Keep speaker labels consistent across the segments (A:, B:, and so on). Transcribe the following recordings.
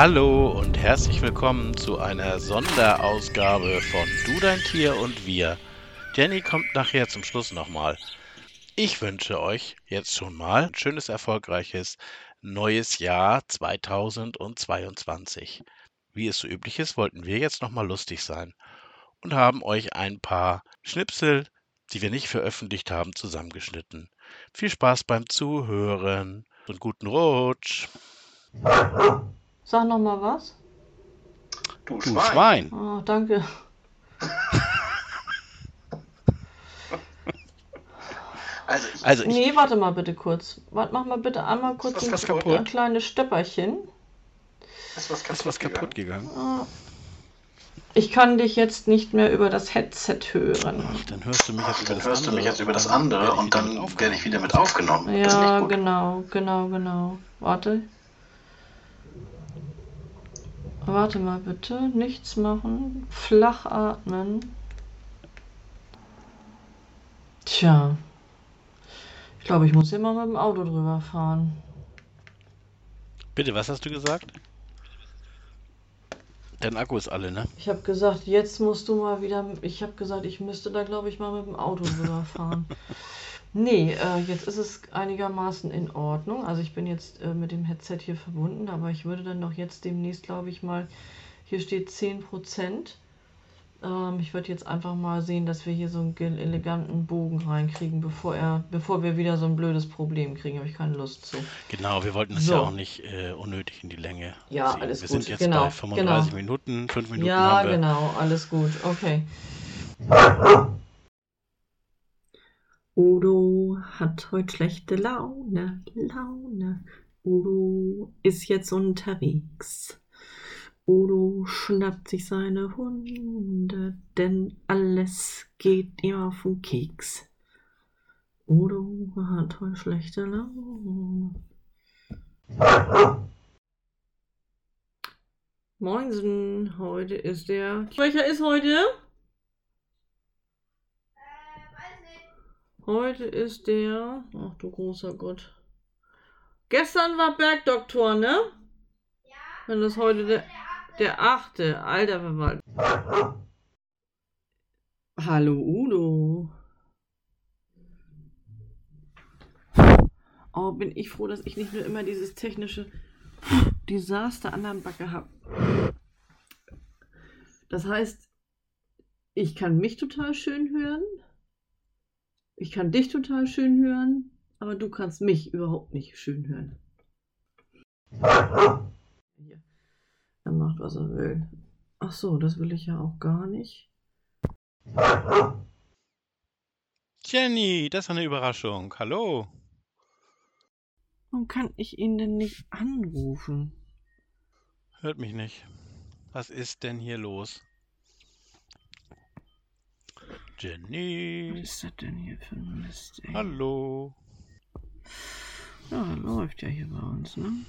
A: Hallo und herzlich willkommen zu einer Sonderausgabe von Du, dein Tier und wir. Jenny kommt nachher zum Schluss nochmal. Ich wünsche euch jetzt schon mal ein schönes, erfolgreiches neues Jahr 2022. Wie es so üblich ist, wollten wir jetzt nochmal lustig sein und haben euch ein paar Schnipsel, die wir nicht veröffentlicht haben, zusammengeschnitten. Viel Spaß beim Zuhören und guten Rutsch.
B: Sag noch mal was.
A: Du Schwein. Schwein.
B: Oh, danke.
A: Also, ich, also
B: ich, nee, warte mal bitte kurz. Warte, mach mal bitte einmal kurz
A: ein,
B: kaputt? ein kleines Stöpperchen.
A: Ist was kaputt, ist was kaputt gegangen? gegangen?
B: Ich kann dich jetzt nicht mehr über das Headset hören.
A: Ach, dann hörst du mich jetzt über das hörst andere, du mich jetzt über das andere und dann werde ich wieder mit aufgenommen.
B: Ja, genau, genau, genau. Warte. Warte mal bitte. Nichts machen. Flach atmen. Tja. Ich glaube, ich muss hier mal mit dem Auto drüber fahren.
A: Bitte, was hast du gesagt? Dein Akku ist alle, ne?
B: Ich habe gesagt, jetzt musst du mal wieder. Ich habe gesagt, ich müsste da, glaube ich, mal mit dem Auto drüber fahren. Nee, äh, jetzt ist es einigermaßen in Ordnung. Also ich bin jetzt äh, mit dem Headset hier verbunden, aber ich würde dann doch jetzt demnächst, glaube ich, mal, hier steht 10%. Ähm, ich würde jetzt einfach mal sehen, dass wir hier so einen eleganten Bogen reinkriegen, bevor er, bevor wir wieder so ein blödes Problem kriegen. Habe ich keine Lust zu.
A: Genau, wir wollten das so. ja auch nicht äh, unnötig in die Länge.
B: Ja, ziehen. alles
A: wir
B: gut.
A: Wir sind jetzt
B: genau,
A: bei 35 genau. Minuten, 5 Minuten
B: ja,
A: haben wir.
B: Ja, genau, alles gut. Okay. Udo hat heute schlechte Laune, Laune. Udo ist jetzt unterwegs. Udo schnappt sich seine Hunde, denn alles geht ihm auf den Keks. Udo hat heute schlechte Laune. Moinsen, heute ist der. Welcher ist heute? Heute ist der. Ach du großer Gott. Gestern war Bergdoktor, ne? Ja. Wenn das heute der, der achte. Alter Verwalt. Hallo Udo. Oh, bin ich froh, dass ich nicht nur immer dieses technische Desaster an der Backe habe. Das heißt, ich kann mich total schön hören. Ich kann dich total schön hören, aber du kannst mich überhaupt nicht schön hören. Hier. Er macht, was er will. Ach so, das will ich ja auch gar nicht.
A: Jenny, das ist eine Überraschung. Hallo.
B: Warum kann ich ihn denn nicht anrufen?
A: Hört mich nicht. Was ist denn hier los? Jenny.
B: Was ist das denn hier für ein Mist, ey?
A: Hallo.
B: Ja, läuft ja hier bei uns, ne?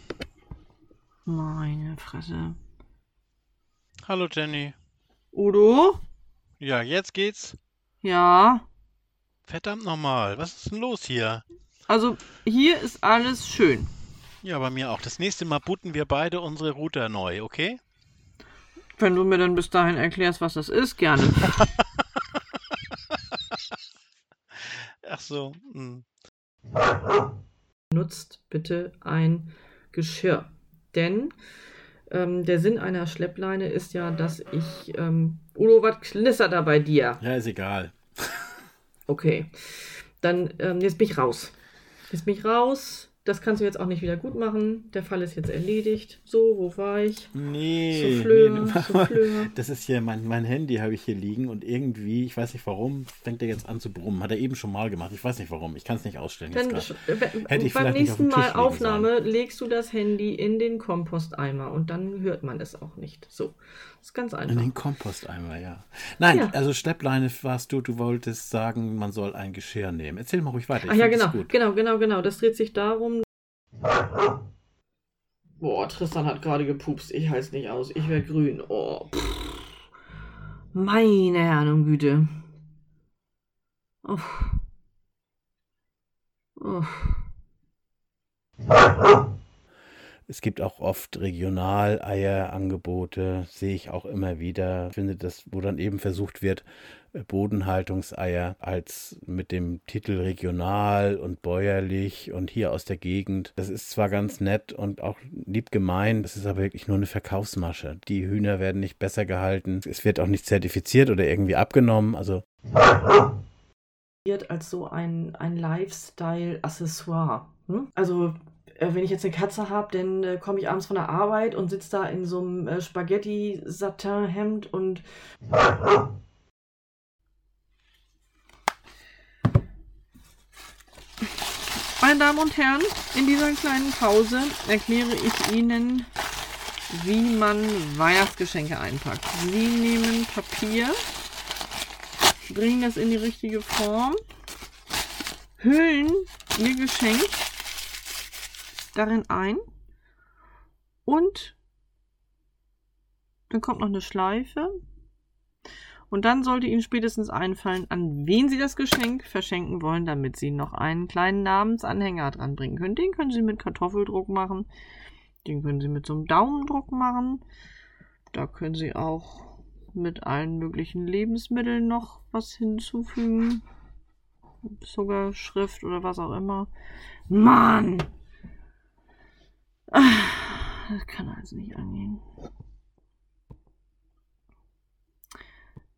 B: Meine Fresse.
A: Hallo Jenny.
B: Udo?
A: Ja, jetzt geht's.
B: Ja.
A: Verdammt nochmal, was ist denn los hier?
B: Also, hier ist alles schön.
A: Ja, bei mir auch. Das nächste Mal booten wir beide unsere Router neu, okay?
B: Wenn du mir dann bis dahin erklärst, was das ist, gerne.
A: Ach so. Hm.
B: Nutzt bitte ein Geschirr. Denn ähm, der Sinn einer Schleppleine ist ja, dass ich. Ähm, Udo, was knistert da bei dir?
A: Ja, ist egal.
B: Okay. Dann, ähm, jetzt bin ich raus. Jetzt bin ich raus. Das kannst du jetzt auch nicht wieder gut machen. Der Fall ist jetzt erledigt. So, wo war ich?
A: Nee, Souffleur, nee Souffleur. das ist hier mein, mein Handy habe ich hier liegen und irgendwie, ich weiß nicht warum, fängt er jetzt an zu brummen. Hat er eben schon mal gemacht. Ich weiß nicht warum. Ich kann es nicht ausstellen.
B: Dann, Hätte ich beim nächsten Mal Aufnahme legst du das Handy in den Komposteimer und dann hört man es auch nicht. So, das ist ganz einfach.
A: In den Komposteimer, ja. Nein, ja. also Schleppleine warst du. Du wolltest sagen, man soll ein Geschirr nehmen. Erzähl mal ruhig weiter.
B: Ich Ach ja, genau, genau, genau, genau. Das dreht sich darum, Boah, Tristan hat gerade gepupst. Ich heiß nicht aus. Ich wäre grün. Oh. Pff. Meine Herren und Güte. Oh. Oh.
A: Es gibt auch oft Regionaleierangebote, sehe ich auch immer wieder. Ich finde das, wo dann eben versucht wird, Bodenhaltungseier als mit dem Titel regional und bäuerlich und hier aus der Gegend. Das ist zwar ganz nett und auch lieb gemeint, es ist aber wirklich nur eine Verkaufsmasche. Die Hühner werden nicht besser gehalten, es wird auch nicht zertifiziert oder irgendwie abgenommen. Also
B: als so ein, ein Lifestyle-Accessoire. Hm? Also äh, wenn ich jetzt eine Katze habe, dann äh, komme ich abends von der Arbeit und sitze da in so einem äh, Spaghetti-Satin-Hemd und Meine Damen und Herren, in dieser kleinen Pause erkläre ich Ihnen, wie man Weihnachtsgeschenke einpackt. Sie nehmen Papier, bringen das in die richtige Form, hüllen Ihr Geschenk darin ein und dann kommt noch eine Schleife und dann sollte Ihnen spätestens einfallen, an wen Sie das Geschenk verschenken wollen, damit Sie noch einen kleinen Namensanhänger dran bringen können. Den können Sie mit Kartoffeldruck machen. Den können Sie mit so einem Daumendruck machen. Da können Sie auch mit allen möglichen Lebensmitteln noch was hinzufügen. Sogar Schrift oder was auch immer. Mann! Das kann also nicht angehen.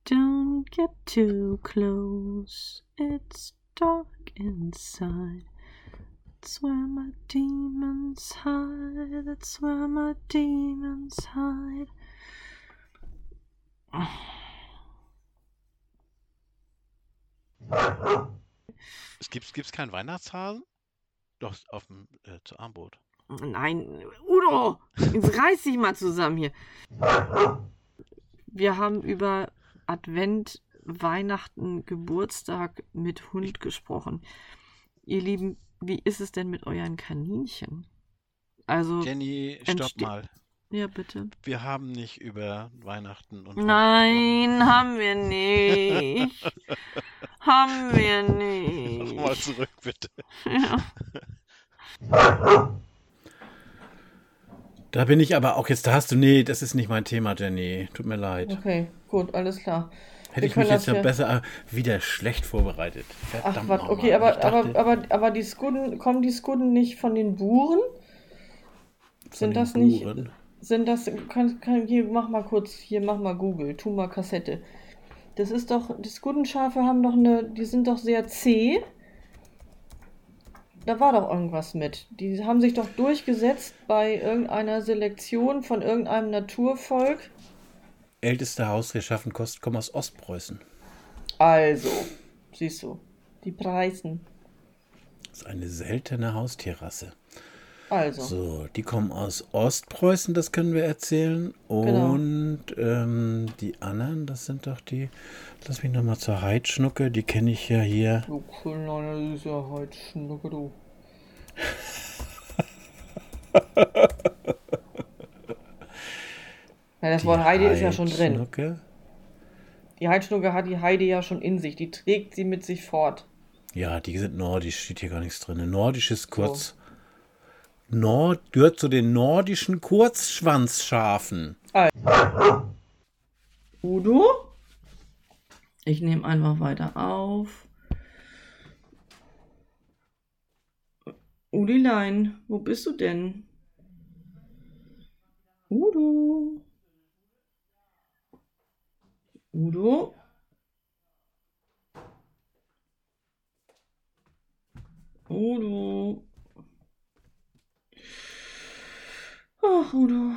B: Don't get too close, it's dark inside. That's where my demons hide, that's where my demons hide.
A: Es gibt gibt's keinen Weihnachtshasen? Doch, auf dem äh, Armbrot.
B: Nein, Udo, jetzt reiß dich mal zusammen hier. Wir haben über Advent, Weihnachten, Geburtstag mit Hund gesprochen. Ihr Lieben, wie ist es denn mit euren Kaninchen? Also.
A: Jenny, stopp mal.
B: Ja, bitte.
A: Wir haben nicht über Weihnachten und.
B: Nein, haben wir nicht. haben wir nicht.
A: Nochmal zurück, bitte.
B: Ja.
A: Da bin ich aber auch jetzt, da hast du, nee, das ist nicht mein Thema, Jenny. Tut mir leid.
B: Okay, gut, alles klar.
A: Hätte ich mich jetzt ja besser äh, wieder schlecht vorbereitet.
B: Verdammt Ach, was, okay, aber, dachte, aber, aber, aber die Skudden, kommen die Skudden nicht von den Buren? Sind das Buren? nicht, sind das, kann, kann, hier, mach mal kurz, hier, mach mal Google, tu mal Kassette. Das ist doch, die Skuddenschafe haben doch eine, die sind doch sehr zäh da war doch irgendwas mit. Die haben sich doch durchgesetzt bei irgendeiner Selektion von irgendeinem Naturvolk.
A: Älteste Haus geschaffen kostet, kommen aus Ostpreußen.
B: Also, siehst du, die Preisen.
A: Das ist eine seltene Haustierrasse.
B: Also.
A: So, die kommen aus Ostpreußen, das können wir erzählen. Genau. Und genau. ähm, die anderen, das sind doch die. Lass mich nochmal zur Heidschnucke, die kenne ich ja hier.
B: Du kleiner süßer Heidschnucke, du. ja, das die Wort Heidi ist ja schon drin. Die Heidschnucke hat die Heidi ja schon in sich. Die trägt sie mit sich fort.
A: Ja, die sind nordisch, steht hier gar nichts drin. Nordisch ist kurz. Nord gehört zu den nordischen Kurzschwanzschafen.
B: Udo? Ich nehme einfach weiter auf. Udilein, wo bist du denn? Udo? Udo? Udo? Ach, Udo.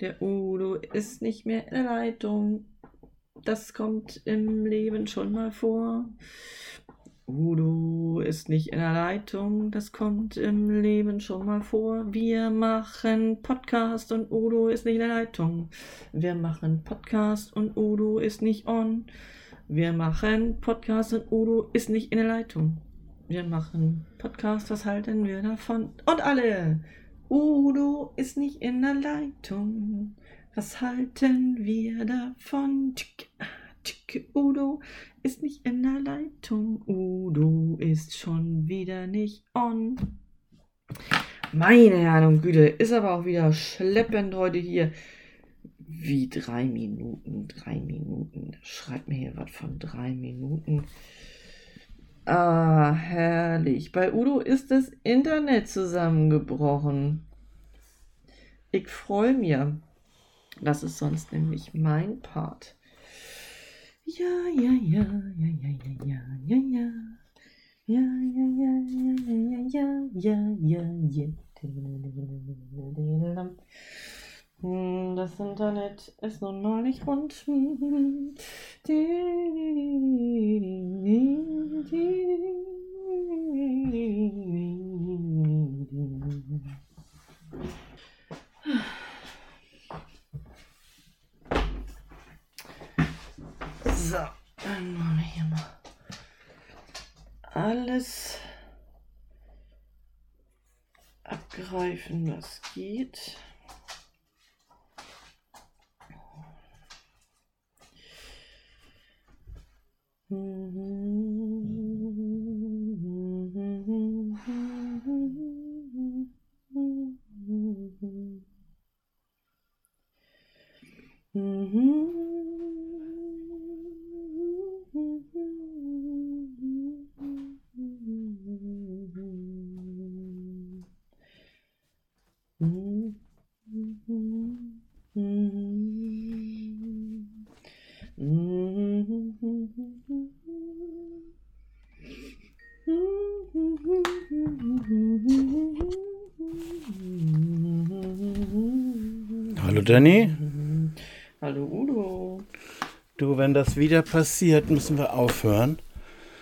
B: Der Udo ist nicht mehr in der Leitung. Das kommt im Leben schon mal vor. Udo ist nicht in der Leitung, das kommt im Leben schon mal vor. Wir machen Podcast und Udo ist nicht in der Leitung. Wir machen Podcast und Udo ist nicht on. Wir machen Podcast und Udo ist nicht in der Leitung. Wir machen Podcast, was halten wir davon? Und alle! Udo ist nicht in der Leitung. Was halten wir davon? Udo ist nicht in der Leitung. Udo ist schon wieder nicht on. Meine Herren und Güte, ist aber auch wieder schleppend heute hier. Wie drei Minuten, drei Minuten. Schreibt mir hier was von drei Minuten. Ah, herrlich. Bei Udo ist das Internet zusammengebrochen. Ich freue mich. Das ist sonst nämlich mein Part. Ja, ja, ja, ja, ja, ja, ja, ja, ja. Ja, ja, ja, ja, ja, ja, ja, ja, ja. Das Internet ist nun mal nicht rund. So, das geht.
A: Mhm. Danny.
B: Hallo Udo.
A: Du, wenn das wieder passiert, müssen wir aufhören.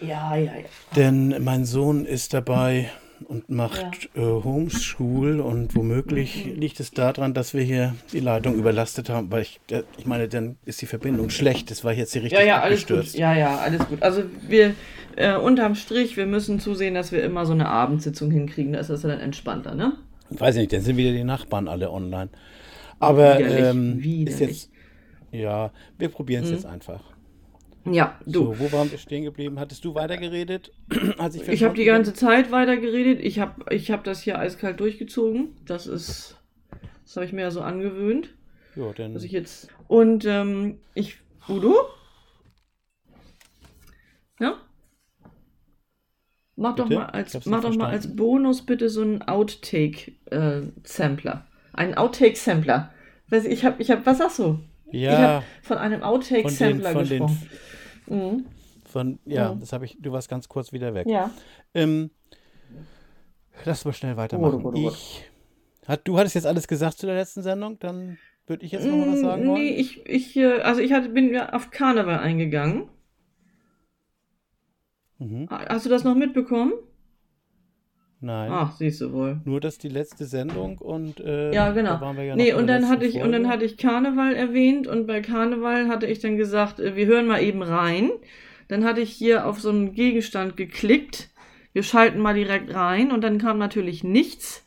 B: Ja, ja, ja.
A: Denn mein Sohn ist dabei und macht äh, Homeschool und womöglich
B: Mhm.
A: liegt es daran, dass wir hier die Leitung überlastet haben, weil ich, äh, ich meine, dann ist die Verbindung schlecht. Das war jetzt hier richtig
B: Ja, ja, alles
A: abgestürzt.
B: gut. Ja, ja, alles gut. Also wir, äh, unterm Strich, wir müssen zusehen, dass wir immer so eine Abendsitzung hinkriegen. Da ist das dann entspannter, ne?
A: Weiß nicht, dann sind wieder die Nachbarn alle online. Aber
B: Widerlich,
A: ähm, ist
B: widerlich.
A: jetzt, ja, wir probieren es
B: Mhm.
A: jetzt einfach.
B: Ja, du.
A: So, wo waren wir stehen geblieben? Hattest du weitergeredet? Als ich
B: Ich habe die ganze Zeit weiter geredet. Ich habe ich hab das hier eiskalt durchgezogen. Das ist, das habe ich mir ja so angewöhnt?
A: Ja, dann
B: dass ich jetzt und ähm, ich Udo, ja, mach doch
A: Bitte?
B: mal
A: Ich
B: als mach doch mal als. Bonus bitte so einen Outtake äh, Sampler, einen Outtake Sampler. Weiß ich habe ich habe was sagst du? Ich
A: ja,
B: habe von einem Outtake
A: von den,
B: gesprochen. Mhm.
A: von, ja,
B: Mhm.
A: das habe ich, du warst ganz kurz wieder weg.
B: Ja.
A: Ähm, lass mal schnell weitermachen.
B: Gut, gut, gut.
A: Ich, hat, du hattest jetzt alles gesagt zu der letzten Sendung, dann würde ich jetzt noch was sagen
B: Mm,
A: wollen.
B: Nee, ich, ich, äh, also ich hatte, bin ja auf Karneval eingegangen.
A: Mhm.
B: Hast du das noch mitbekommen?
A: Nein.
B: Ach, siehst du wohl.
A: Nur dass die letzte Sendung und äh,
B: Ja, genau.
A: da waren wir ja
B: nee, und dann hatte ich und dann
A: Folge.
B: hatte ich Karneval erwähnt und bei Karneval hatte ich dann gesagt, äh, wir hören mal eben rein. Dann hatte ich hier auf so einen Gegenstand geklickt. Wir schalten mal direkt rein und dann kam natürlich nichts.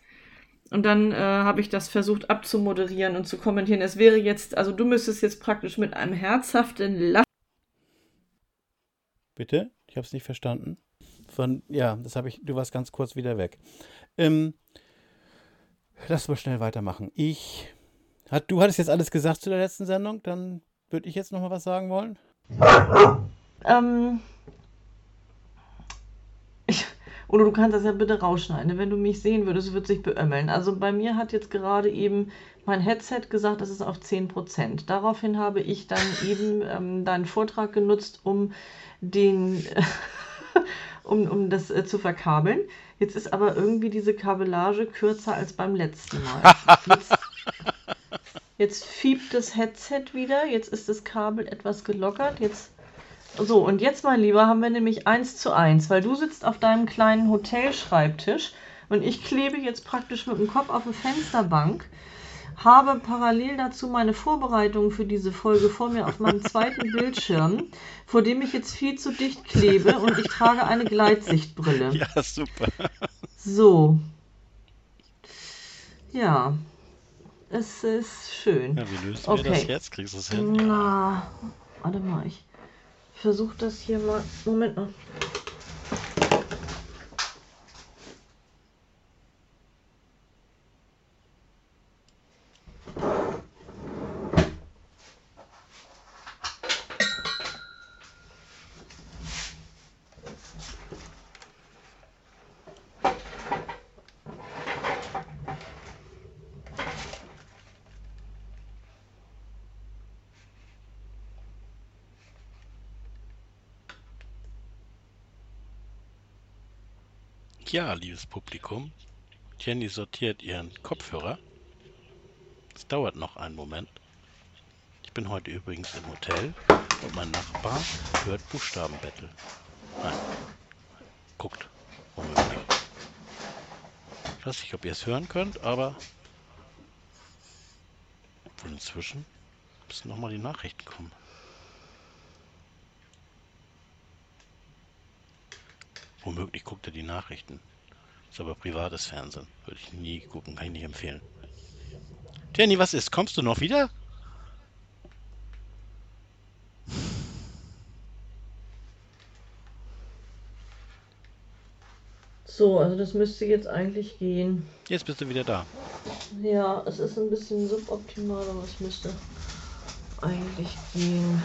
B: Und dann äh, habe ich das versucht abzumoderieren und zu kommentieren. Es wäre jetzt, also du müsstest jetzt praktisch mit einem herzhaften Lachen.
A: Bitte? Ich habe es nicht verstanden. Von, ja, das habe ich, du warst ganz kurz wieder weg. Ähm, lass mal schnell weitermachen. Ich, hat, du hattest jetzt alles gesagt zu der letzten Sendung, dann würde ich jetzt noch mal was sagen wollen.
B: Ähm. Ich, oder du kannst das ja bitte rausschneiden. ne? Wenn du mich sehen würdest, würde sich beömmeln. Also bei mir hat jetzt gerade eben mein Headset gesagt, es ist auf 10%. Daraufhin habe ich dann eben ähm, deinen Vortrag genutzt, um den. um, um das äh, zu verkabeln. Jetzt ist aber irgendwie diese Kabellage kürzer als beim letzten Mal. Jetzt, jetzt fiebt das Headset wieder, jetzt ist das Kabel etwas gelockert, jetzt so, und jetzt, mein Lieber, haben wir nämlich eins zu eins, weil du sitzt auf deinem kleinen Hotelschreibtisch und ich klebe jetzt praktisch mit dem Kopf auf eine Fensterbank, habe parallel dazu meine Vorbereitungen für diese Folge vor mir auf meinem zweiten Bildschirm, vor dem ich jetzt viel zu dicht klebe und ich trage eine Gleitsichtbrille.
A: Ja, super.
B: So. Ja. Es ist schön.
A: Ja, wie lösen wir das
B: Okay.
A: jetzt? Kriegst du es hin?
B: Na, warte mal, ich versuche das hier mal. Moment mal.
A: Ja, liebes Publikum, Jenny sortiert ihren Kopfhörer. Es dauert noch einen Moment. Ich bin heute übrigens im Hotel und mein Nachbar hört Buchstabenbattle. Nein, guckt, womöglich. Ich weiß nicht, ob ihr es hören könnt, aber obwohl inzwischen müssen nochmal die Nachrichten kommen. Womöglich guckt er die Nachrichten. Ist aber privates Fernsehen. Würde ich nie gucken, kann ich nicht empfehlen. Jenny, was ist? Kommst du noch wieder?
C: So, also das müsste jetzt eigentlich gehen.
A: Jetzt bist du wieder da.
C: Ja, es ist ein bisschen suboptimal, aber es müsste eigentlich gehen.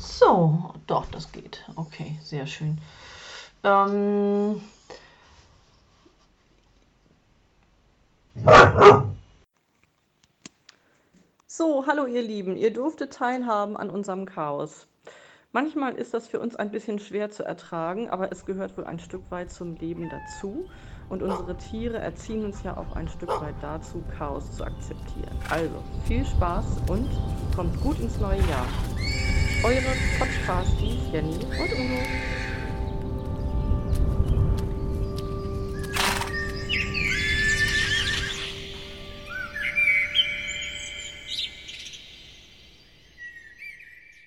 C: So, doch, das geht. Okay, sehr schön. Ähm,
B: So, hallo ihr Lieben, ihr durftet teilhaben an unserem Chaos. Manchmal ist das für uns ein bisschen schwer zu ertragen, aber es gehört wohl ein Stück weit zum Leben dazu. Und unsere Tiere erziehen uns ja auch ein Stück weit dazu, Chaos zu akzeptieren. Also, viel Spaß und kommt gut ins neue Jahr. Eure Podcast, Jenny und Uno.